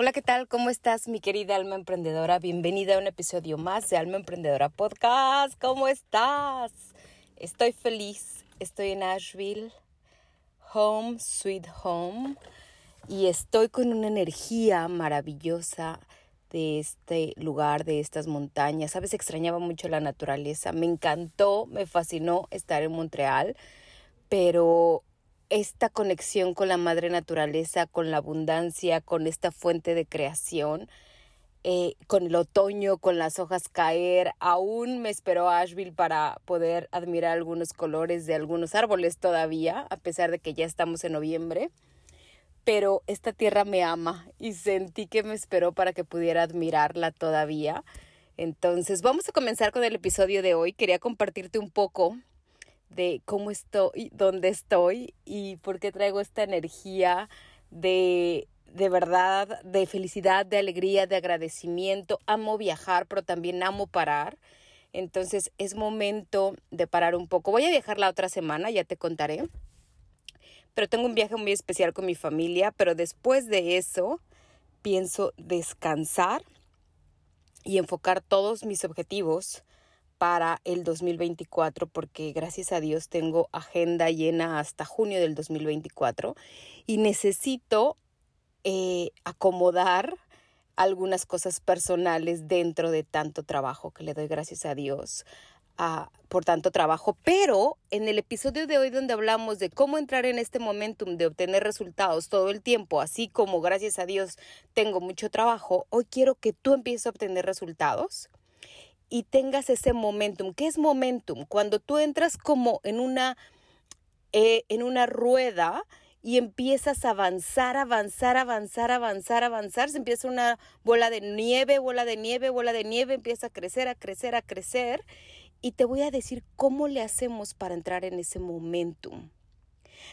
Hola, ¿qué tal? ¿Cómo estás, mi querida alma emprendedora? Bienvenida a un episodio más de Alma Emprendedora Podcast. ¿Cómo estás? Estoy feliz. Estoy en Asheville, home, sweet home, y estoy con una energía maravillosa de este lugar, de estas montañas. Sabes, extrañaba mucho la naturaleza. Me encantó, me fascinó estar en Montreal, pero esta conexión con la madre naturaleza, con la abundancia, con esta fuente de creación, eh, con el otoño, con las hojas caer. Aún me esperó Asheville para poder admirar algunos colores de algunos árboles todavía, a pesar de que ya estamos en noviembre. Pero esta tierra me ama y sentí que me esperó para que pudiera admirarla todavía. Entonces, vamos a comenzar con el episodio de hoy. Quería compartirte un poco de cómo estoy, dónde estoy y por qué traigo esta energía de, de verdad, de felicidad, de alegría, de agradecimiento. Amo viajar, pero también amo parar. Entonces es momento de parar un poco. Voy a viajar la otra semana, ya te contaré. Pero tengo un viaje muy especial con mi familia, pero después de eso pienso descansar y enfocar todos mis objetivos para el 2024 porque gracias a Dios tengo agenda llena hasta junio del 2024 y necesito eh, acomodar algunas cosas personales dentro de tanto trabajo que le doy gracias a Dios ah, por tanto trabajo. Pero en el episodio de hoy donde hablamos de cómo entrar en este momentum de obtener resultados todo el tiempo, así como gracias a Dios tengo mucho trabajo, hoy quiero que tú empieces a obtener resultados y tengas ese momentum. ¿Qué es momentum? Cuando tú entras como en una, eh, en una rueda y empiezas a avanzar, avanzar, avanzar, avanzar, avanzar, se empieza una bola de nieve, bola de nieve, bola de nieve, empieza a crecer, a crecer, a crecer. Y te voy a decir cómo le hacemos para entrar en ese momentum.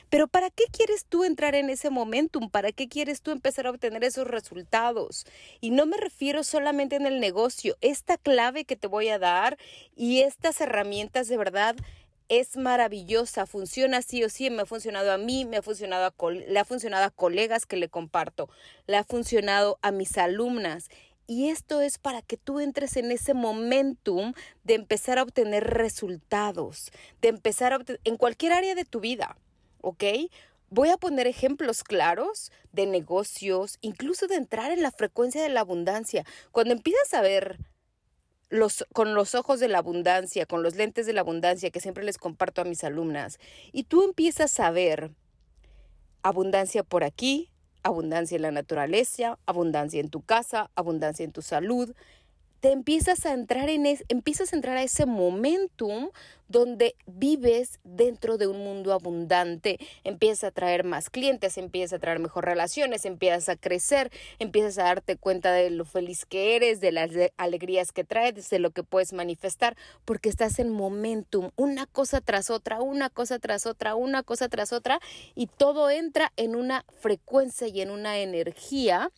Pero ¿para qué quieres tú entrar en ese momentum? ¿Para qué quieres tú empezar a obtener esos resultados? Y no me refiero solamente en el negocio. Esta clave que te voy a dar y estas herramientas de verdad es maravillosa, funciona sí o sí, me ha funcionado a mí, me ha funcionado a le ha funcionado a colegas que le comparto, le ha funcionado a mis alumnas. Y esto es para que tú entres en ese momentum de empezar a obtener resultados, de empezar a en cualquier área de tu vida. ¿Ok? Voy a poner ejemplos claros de negocios, incluso de entrar en la frecuencia de la abundancia. Cuando empiezas a ver los, con los ojos de la abundancia, con los lentes de la abundancia que siempre les comparto a mis alumnas, y tú empiezas a ver abundancia por aquí, abundancia en la naturaleza, abundancia en tu casa, abundancia en tu salud, te empiezas a entrar en empiezas a entrar a ese momentum donde vives dentro de un mundo abundante, empiezas a traer más clientes, empiezas a traer mejor relaciones, empiezas a crecer, empiezas a darte cuenta de lo feliz que eres, de las alegrías que traes, de lo que puedes manifestar, porque estás en momentum, una cosa tras otra, una cosa tras otra, una cosa tras otra, y todo entra en una frecuencia y en una energía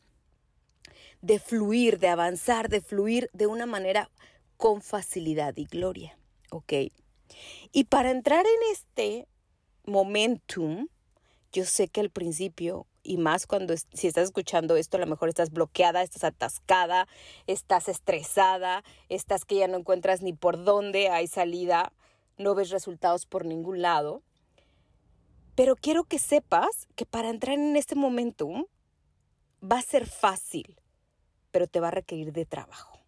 de fluir, de avanzar, de fluir de una manera con facilidad y gloria. ¿Ok? Y para entrar en este momentum, yo sé que al principio, y más cuando si estás escuchando esto, a lo mejor estás bloqueada, estás atascada, estás estresada, estás que ya no encuentras ni por dónde hay salida, no ves resultados por ningún lado. Pero quiero que sepas que para entrar en este momentum va a ser fácil pero te va a requerir de trabajo.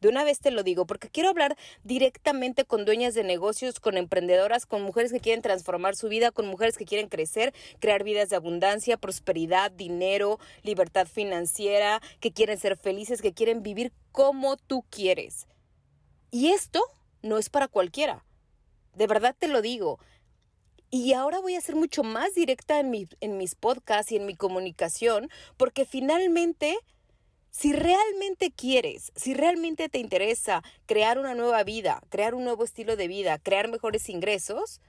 De una vez te lo digo, porque quiero hablar directamente con dueñas de negocios, con emprendedoras, con mujeres que quieren transformar su vida, con mujeres que quieren crecer, crear vidas de abundancia, prosperidad, dinero, libertad financiera, que quieren ser felices, que quieren vivir como tú quieres. Y esto no es para cualquiera. De verdad te lo digo. Y ahora voy a ser mucho más directa en, en mis podcasts y en mi comunicación, porque finalmente si realmente quieres, si realmente te interesa crear una nueva vida, crear un nuevo estilo de vida, crear mejores ingresos,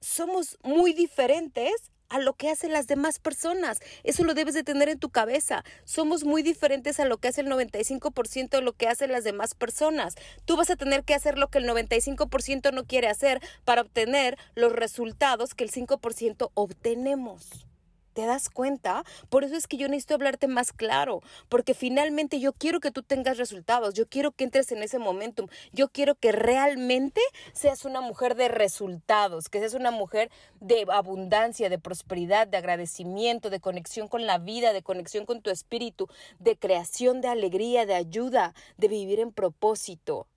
somos muy diferentes a lo que hacen las demás personas. Eso lo debes de tener en tu cabeza. Somos muy diferentes a lo que hace el 95% de lo que hacen las demás personas. Tú vas a tener que hacer lo que el 95% no quiere hacer para obtener los resultados que el 5% obtenemos. ¿Te das cuenta? Por eso es que yo necesito hablarte más claro, porque finalmente yo quiero que tú tengas resultados, yo quiero que entres en ese momentum, yo quiero que realmente seas una mujer de resultados, que seas una mujer de abundancia, de prosperidad, de agradecimiento, de conexión con la vida, de conexión con tu espíritu, de creación, de alegría, de ayuda, de vivir en propósito.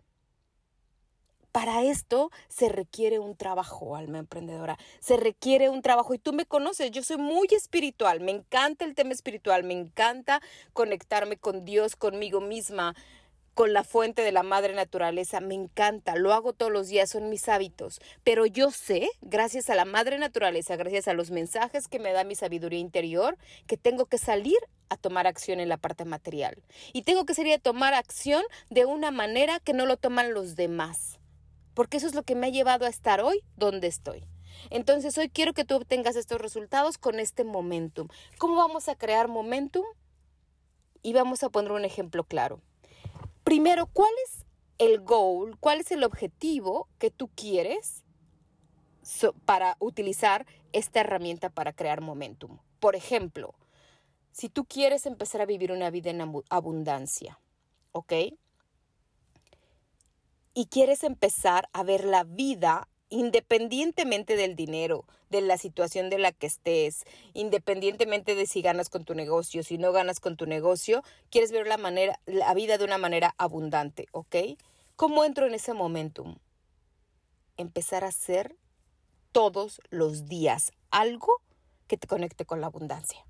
Para esto se requiere un trabajo, alma emprendedora. Se requiere un trabajo. Y tú me conoces, yo soy muy espiritual. Me encanta el tema espiritual. Me encanta conectarme con Dios, conmigo misma, con la fuente de la madre naturaleza. Me encanta. Lo hago todos los días, son mis hábitos. Pero yo sé, gracias a la madre naturaleza, gracias a los mensajes que me da mi sabiduría interior, que tengo que salir a tomar acción en la parte material. Y tengo que salir a tomar acción de una manera que no lo toman los demás porque eso es lo que me ha llevado a estar hoy donde estoy. Entonces hoy quiero que tú obtengas estos resultados con este momentum. ¿Cómo vamos a crear momentum? Y vamos a poner un ejemplo claro. Primero, ¿cuál es el goal? ¿Cuál es el objetivo que tú quieres para utilizar esta herramienta para crear momentum? Por ejemplo, si tú quieres empezar a vivir una vida en abundancia, ¿ok? Y quieres empezar a ver la vida independientemente del dinero, de la situación de la que estés, independientemente de si ganas con tu negocio, si no ganas con tu negocio, quieres ver la manera la vida de una manera abundante, ¿ok? ¿Cómo entro en ese momentum? Empezar a hacer todos los días algo que te conecte con la abundancia.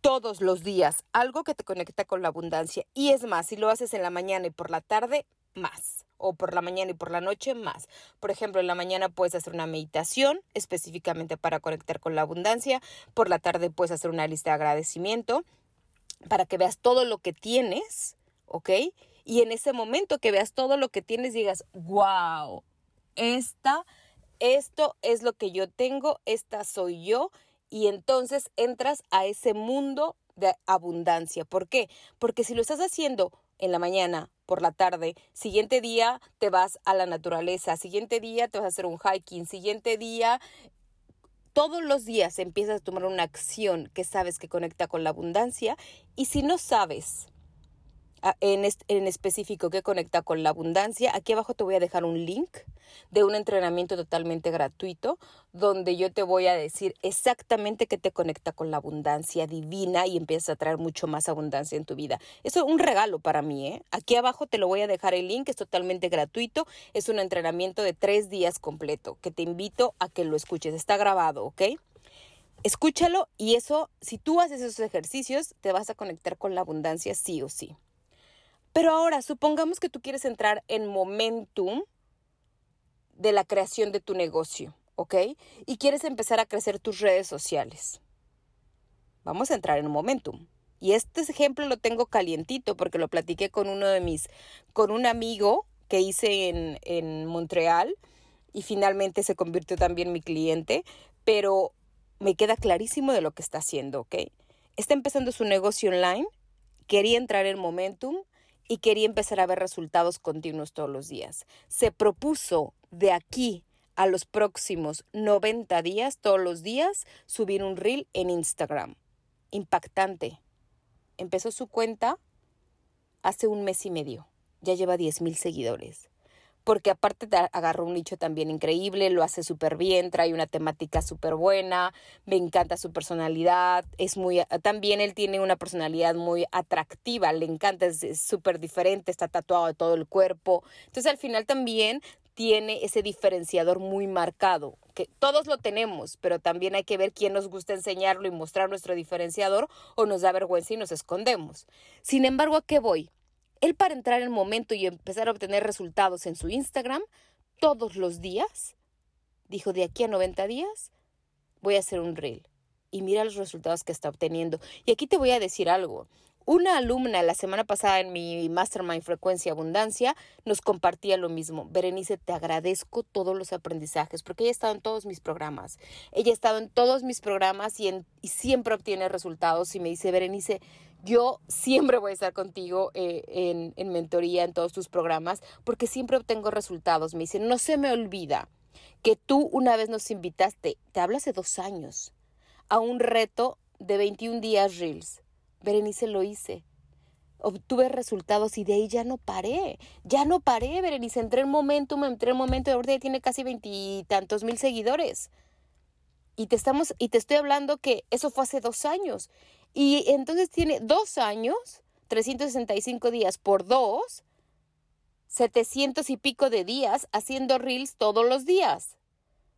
Todos los días algo que te conecta con la abundancia. Y es más, si lo haces en la mañana y por la tarde, más o por la mañana y por la noche más. Por ejemplo, en la mañana puedes hacer una meditación específicamente para conectar con la abundancia, por la tarde puedes hacer una lista de agradecimiento para que veas todo lo que tienes, ¿ok? Y en ese momento que veas todo lo que tienes digas, wow, esta, esto es lo que yo tengo, esta soy yo, y entonces entras a ese mundo de abundancia. ¿Por qué? Porque si lo estás haciendo en la mañana por la tarde, siguiente día te vas a la naturaleza, siguiente día te vas a hacer un hiking, siguiente día todos los días empiezas a tomar una acción que sabes que conecta con la abundancia y si no sabes en, en específico que conecta con la abundancia, aquí abajo te voy a dejar un link de un entrenamiento totalmente gratuito donde yo te voy a decir exactamente qué te conecta con la abundancia divina y empiezas a traer mucho más abundancia en tu vida. Eso es un regalo para mí, ¿eh? Aquí abajo te lo voy a dejar el link, es totalmente gratuito, es un entrenamiento de tres días completo que te invito a que lo escuches, está grabado, ¿ok? Escúchalo y eso, si tú haces esos ejercicios, te vas a conectar con la abundancia sí o sí. Pero ahora, supongamos que tú quieres entrar en momentum de la creación de tu negocio, ¿ok? Y quieres empezar a crecer tus redes sociales. Vamos a entrar en momentum. Y este ejemplo lo tengo calientito porque lo platiqué con uno de mis, con un amigo que hice en, en Montreal y finalmente se convirtió también mi cliente, pero me queda clarísimo de lo que está haciendo, ¿ok? Está empezando su negocio online, quería entrar en momentum y quería empezar a ver resultados continuos todos los días. Se propuso de aquí a los próximos 90 días, todos los días, subir un reel en Instagram. Impactante. Empezó su cuenta hace un mes y medio. Ya lleva 10 mil seguidores porque aparte agarró un nicho también increíble, lo hace súper bien, trae una temática súper buena, me encanta su personalidad, es muy, también él tiene una personalidad muy atractiva, le encanta, es súper diferente, está tatuado de todo el cuerpo, entonces al final también tiene ese diferenciador muy marcado, que todos lo tenemos, pero también hay que ver quién nos gusta enseñarlo y mostrar nuestro diferenciador o nos da vergüenza y nos escondemos. Sin embargo, ¿a qué voy? Él para entrar en el momento y empezar a obtener resultados en su Instagram todos los días, dijo, de aquí a 90 días voy a hacer un reel. Y mira los resultados que está obteniendo. Y aquí te voy a decir algo. Una alumna la semana pasada en mi Mastermind Frecuencia Abundancia nos compartía lo mismo. Berenice, te agradezco todos los aprendizajes porque ella ha estado en todos mis programas. Ella ha estado en todos mis programas y, y siempre obtiene resultados y me dice, Berenice, yo siempre voy a estar contigo eh, en, en mentoría, en todos tus programas, porque siempre obtengo resultados. Me dice, no se me olvida que tú una vez nos invitaste, te hablo hace dos años, a un reto de 21 días Reels. Berenice lo hice. Obtuve resultados y de ahí ya no paré. Ya no paré, Berenice. Entré en Momentum, entré en Momentum. Ahorita tiene casi veintitantos mil seguidores. Y te, estamos, y te estoy hablando que eso fue hace dos años. Y entonces tiene dos años, 365 días por dos, 700 y pico de días haciendo reels todos los días.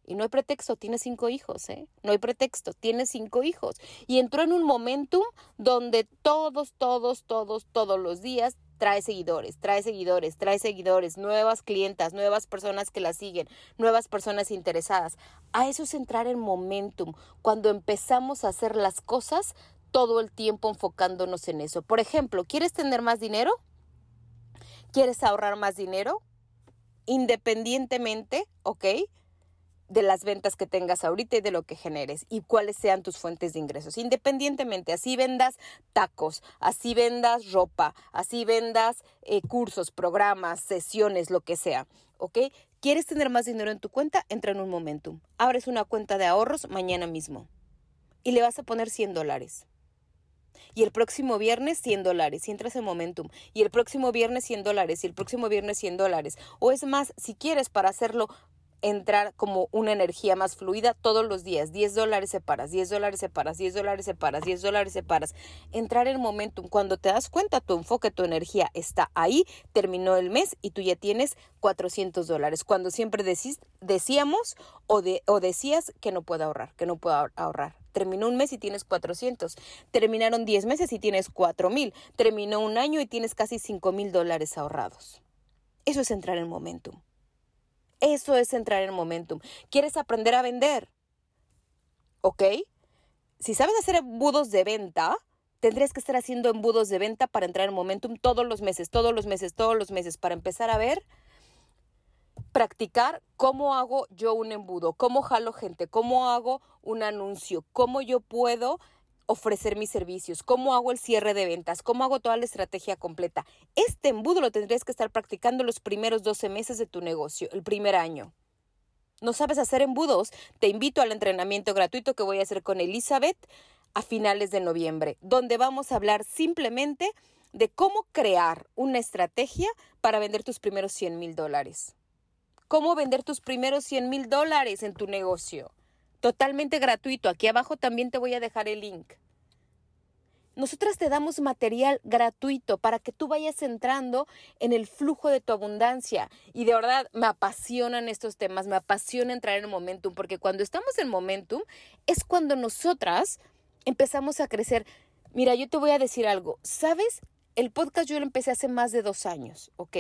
Y no hay pretexto, tiene cinco hijos, ¿eh? No hay pretexto, tiene cinco hijos. Y entró en un momentum donde todos, todos, todos, todos los días trae seguidores, trae seguidores, trae seguidores, nuevas clientas, nuevas personas que la siguen, nuevas personas interesadas. A eso es entrar en momentum, cuando empezamos a hacer las cosas todo el tiempo enfocándonos en eso. Por ejemplo, ¿quieres tener más dinero? ¿Quieres ahorrar más dinero? Independientemente, ¿ok? de las ventas que tengas ahorita y de lo que generes y cuáles sean tus fuentes de ingresos. Independientemente, así vendas tacos, así vendas ropa, así vendas eh, cursos, programas, sesiones, lo que sea, ¿ok? ¿Quieres tener más dinero en tu cuenta? Entra en un momentum. Abres una cuenta de ahorros mañana mismo y le vas a poner 100 dólares. Y el próximo viernes 100 dólares, y entras en Momentum. Y el próximo viernes 100 dólares, y el próximo viernes 100 dólares. O es más, si quieres para hacerlo entrar como una energía más fluida todos los días. 10 dólares separas, 10 dólares separas, 10 dólares separas, 10 dólares separas. Entrar en momentum. Cuando te das cuenta, tu enfoque, tu energía está ahí, terminó el mes y tú ya tienes 400 dólares. Cuando siempre decíamos o, o decías que no puedo ahorrar, que no puedo ahorrar. Terminó un mes y tienes 400. Terminaron 10 meses y tienes 4 mil. Terminó un año y tienes casi 5 mil dólares ahorrados. Eso es entrar en momentum. Eso es entrar en momentum. ¿Quieres aprender a vender? ¿Ok? Si sabes hacer embudos de venta, tendrías que estar haciendo embudos de venta para entrar en momentum todos los meses, todos los meses, todos los meses, para empezar a ver, practicar cómo hago yo un embudo, cómo jalo gente, cómo hago un anuncio, cómo yo puedo ofrecer mis servicios, cómo hago el cierre de ventas, cómo hago toda la estrategia completa. Este embudo lo tendrías que estar practicando los primeros 12 meses de tu negocio, el primer año. ¿No sabes hacer embudos? Te invito al entrenamiento gratuito que voy a hacer con Elizabeth a finales de noviembre, donde vamos a hablar simplemente de cómo crear una estrategia para vender tus primeros 100 mil dólares. Cómo vender tus primeros 100 mil dólares en tu negocio totalmente gratuito. Aquí abajo también te voy a dejar el link. Nosotras te damos material gratuito para que tú vayas entrando en el flujo de tu abundancia. Y de verdad me apasionan estos temas, me apasiona entrar en momentum, porque cuando estamos en momentum es cuando nosotras empezamos a crecer. Mira, yo te voy a decir algo. ¿Sabes? El podcast yo lo empecé hace más de dos años, ¿ok?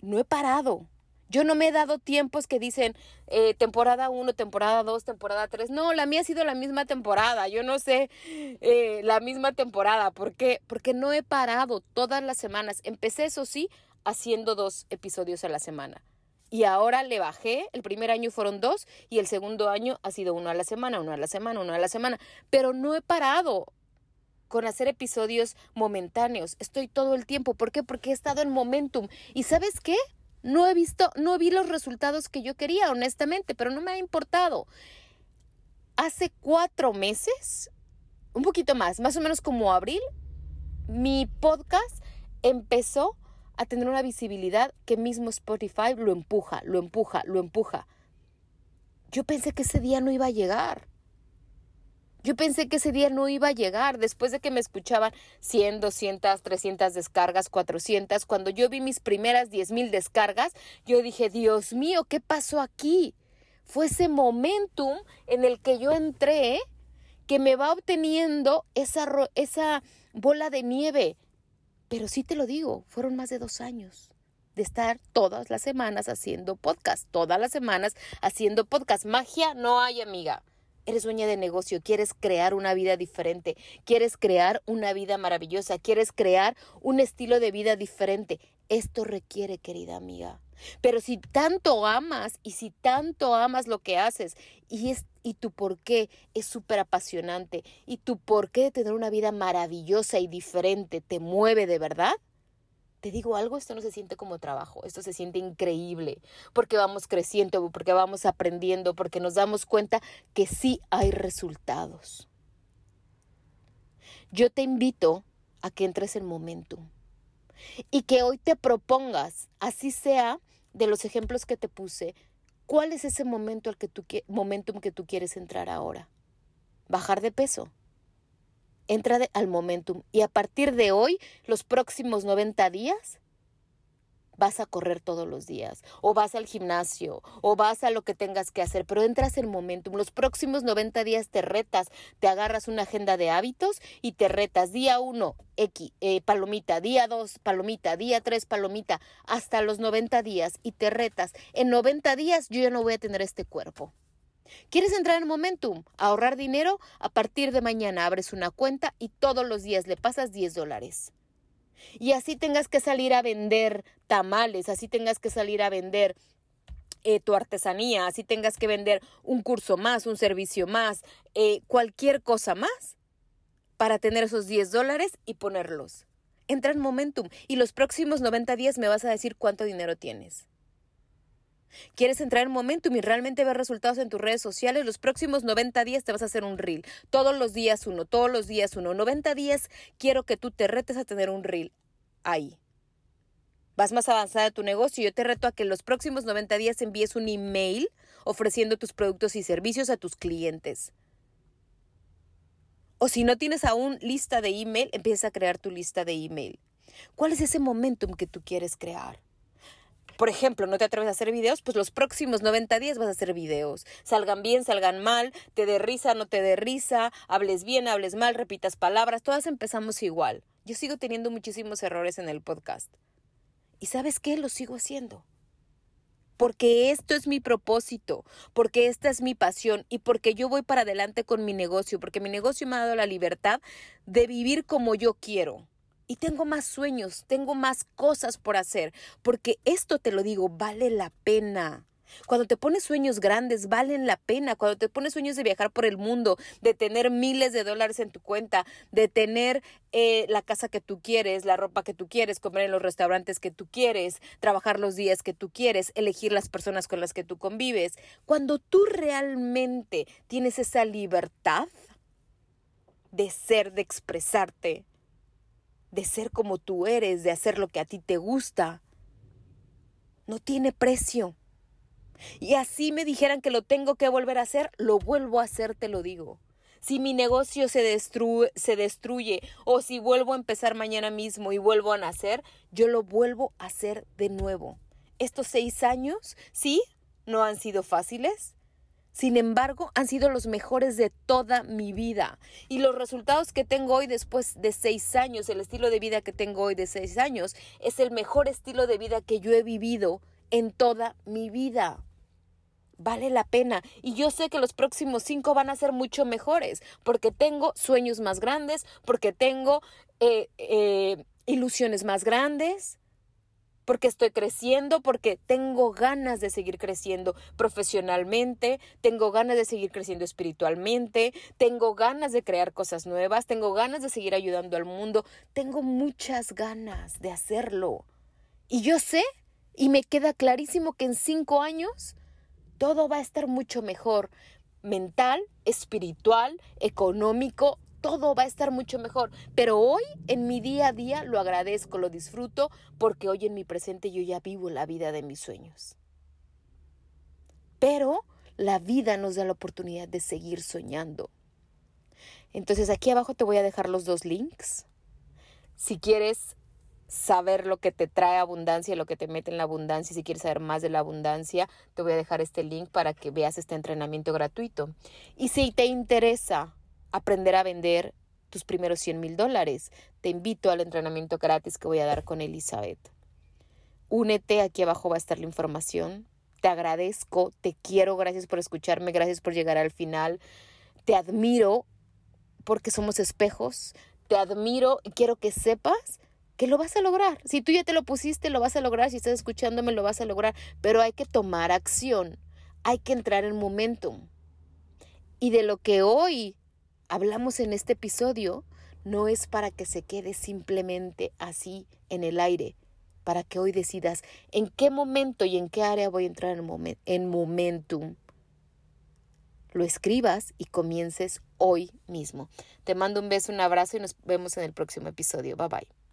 No he parado. Yo no me he dado tiempos que dicen eh, temporada 1, temporada 2, temporada 3. No, la mía ha sido la misma temporada. Yo no sé eh, la misma temporada. ¿Por qué? Porque no he parado todas las semanas. Empecé, eso sí, haciendo dos episodios a la semana. Y ahora le bajé. El primer año fueron dos y el segundo año ha sido uno a la semana, uno a la semana, uno a la semana. Pero no he parado con hacer episodios momentáneos. Estoy todo el tiempo. ¿Por qué? Porque he estado en momentum. ¿Y sabes qué? No he visto, no vi los resultados que yo quería, honestamente, pero no me ha importado. Hace cuatro meses, un poquito más, más o menos como abril, mi podcast empezó a tener una visibilidad que mismo Spotify lo empuja, lo empuja, lo empuja. Yo pensé que ese día no iba a llegar. Yo pensé que ese día no iba a llegar después de que me escuchaban 100, 200, 300 descargas, 400. Cuando yo vi mis primeras 10 mil descargas, yo dije, Dios mío, ¿qué pasó aquí? Fue ese momentum en el que yo entré que me va obteniendo esa, esa bola de nieve. Pero sí te lo digo, fueron más de dos años de estar todas las semanas haciendo podcast, todas las semanas haciendo podcast. Magia no hay, amiga. Eres dueña de negocio, quieres crear una vida diferente, quieres crear una vida maravillosa, quieres crear un estilo de vida diferente. Esto requiere, querida amiga. Pero si tanto amas y si tanto amas lo que haces y, es, y tu por qué es súper apasionante y tu por qué de tener una vida maravillosa y diferente te mueve de verdad, te digo algo, esto no se siente como trabajo, esto se siente increíble, porque vamos creciendo, porque vamos aprendiendo, porque nos damos cuenta que sí hay resultados. yo te invito a que entres en momentum y que hoy te propongas, así sea de los ejemplos que te puse, cuál es ese momento al que tú, momentum que tú quieres entrar ahora. Bajar de peso. Entra al momentum y a partir de hoy, los próximos 90 días, vas a correr todos los días, o vas al gimnasio, o vas a lo que tengas que hacer, pero entras en momentum. Los próximos 90 días te retas, te agarras una agenda de hábitos y te retas. Día 1, X, eh, palomita, día 2, palomita, día 3, palomita, hasta los 90 días y te retas. En 90 días yo ya no voy a tener este cuerpo. ¿Quieres entrar en momentum? Ahorrar dinero. A partir de mañana abres una cuenta y todos los días le pasas 10 dólares y así tengas que salir a vender tamales, así tengas que salir a vender eh, tu artesanía, así tengas que vender un curso más, un servicio más, eh, cualquier cosa más para tener esos 10 dólares y ponerlos. Entra en Momentum y los próximos 90 días me vas a decir cuánto dinero tienes. ¿Quieres entrar en Momentum y realmente ver resultados en tus redes sociales? Los próximos 90 días te vas a hacer un reel. Todos los días uno, todos los días uno. 90 días quiero que tú te retes a tener un reel ahí. Vas más avanzada en tu negocio. Yo te reto a que en los próximos 90 días envíes un email ofreciendo tus productos y servicios a tus clientes. O si no tienes aún lista de email, empieza a crear tu lista de email. ¿Cuál es ese momentum que tú quieres crear? Por ejemplo, no te atreves a hacer videos, pues los próximos 90 días vas a hacer videos. Salgan bien, salgan mal, te dé risa, no te dé risa, hables bien, hables mal, repitas palabras, todas empezamos igual. Yo sigo teniendo muchísimos errores en el podcast. ¿Y sabes qué? Lo sigo haciendo. Porque esto es mi propósito, porque esta es mi pasión y porque yo voy para adelante con mi negocio, porque mi negocio me ha dado la libertad de vivir como yo quiero y tengo más sueños, tengo más cosas por hacer, porque esto te lo digo, vale la pena. Cuando te pones sueños grandes, valen la pena. Cuando te pones sueños de viajar por el mundo, de tener miles de dólares en tu cuenta, de tener eh, la casa que tú quieres, la ropa que tú quieres, comer en los restaurantes que tú quieres, trabajar los días que tú quieres, elegir las personas con las que tú convives. Cuando tú realmente tienes esa libertad de ser, de expresarte, de ser como tú eres, de hacer lo que a ti te gusta, no tiene precio. Y así me dijeran que lo tengo que volver a hacer, lo vuelvo a hacer, te lo digo. Si mi negocio se destruye, se destruye o si vuelvo a empezar mañana mismo y vuelvo a nacer, yo lo vuelvo a hacer de nuevo. Estos seis años, sí, no han sido fáciles, sin embargo, han sido los mejores de toda mi vida. Y los resultados que tengo hoy después de seis años, el estilo de vida que tengo hoy de seis años, es el mejor estilo de vida que yo he vivido en toda mi vida. Vale la pena. Y yo sé que los próximos cinco van a ser mucho mejores, porque tengo sueños más grandes, porque tengo eh, eh, ilusiones más grandes, porque estoy creciendo, porque tengo ganas de seguir creciendo profesionalmente, tengo ganas de seguir creciendo espiritualmente, tengo ganas de crear cosas nuevas, tengo ganas de seguir ayudando al mundo, tengo muchas ganas de hacerlo. Y yo sé, y me queda clarísimo que en cinco años todo va a estar mucho mejor, mental, espiritual, económico, todo va a estar mucho mejor. Pero hoy, en mi día a día, lo agradezco, lo disfruto, porque hoy en mi presente yo ya vivo la vida de mis sueños. Pero la vida nos da la oportunidad de seguir soñando. Entonces aquí abajo te voy a dejar los dos links. Si quieres saber lo que te trae abundancia, lo que te mete en la abundancia, si quieres saber más de la abundancia, te voy a dejar este link para que veas este entrenamiento gratuito. Y si te interesa aprender a vender tus primeros 100 mil dólares. Te invito al entrenamiento gratis que voy a dar con Elizabeth. Únete, aquí abajo va a estar la información. Te agradezco, te quiero, gracias por escucharme, gracias por llegar al final. Te admiro porque somos espejos. Te admiro y quiero que sepas que lo vas a lograr. Si tú ya te lo pusiste, lo vas a lograr. Si estás escuchándome, lo vas a lograr. Pero hay que tomar acción. Hay que entrar en momentum. Y de lo que hoy hablamos en este episodio no es para que se quede simplemente así en el aire, para que hoy decidas en qué momento y en qué área voy a entrar en, momentum. lo escribas y comiences hoy mismo. Te mando un beso, un abrazo y nos vemos en el próximo episodio. Bye bye.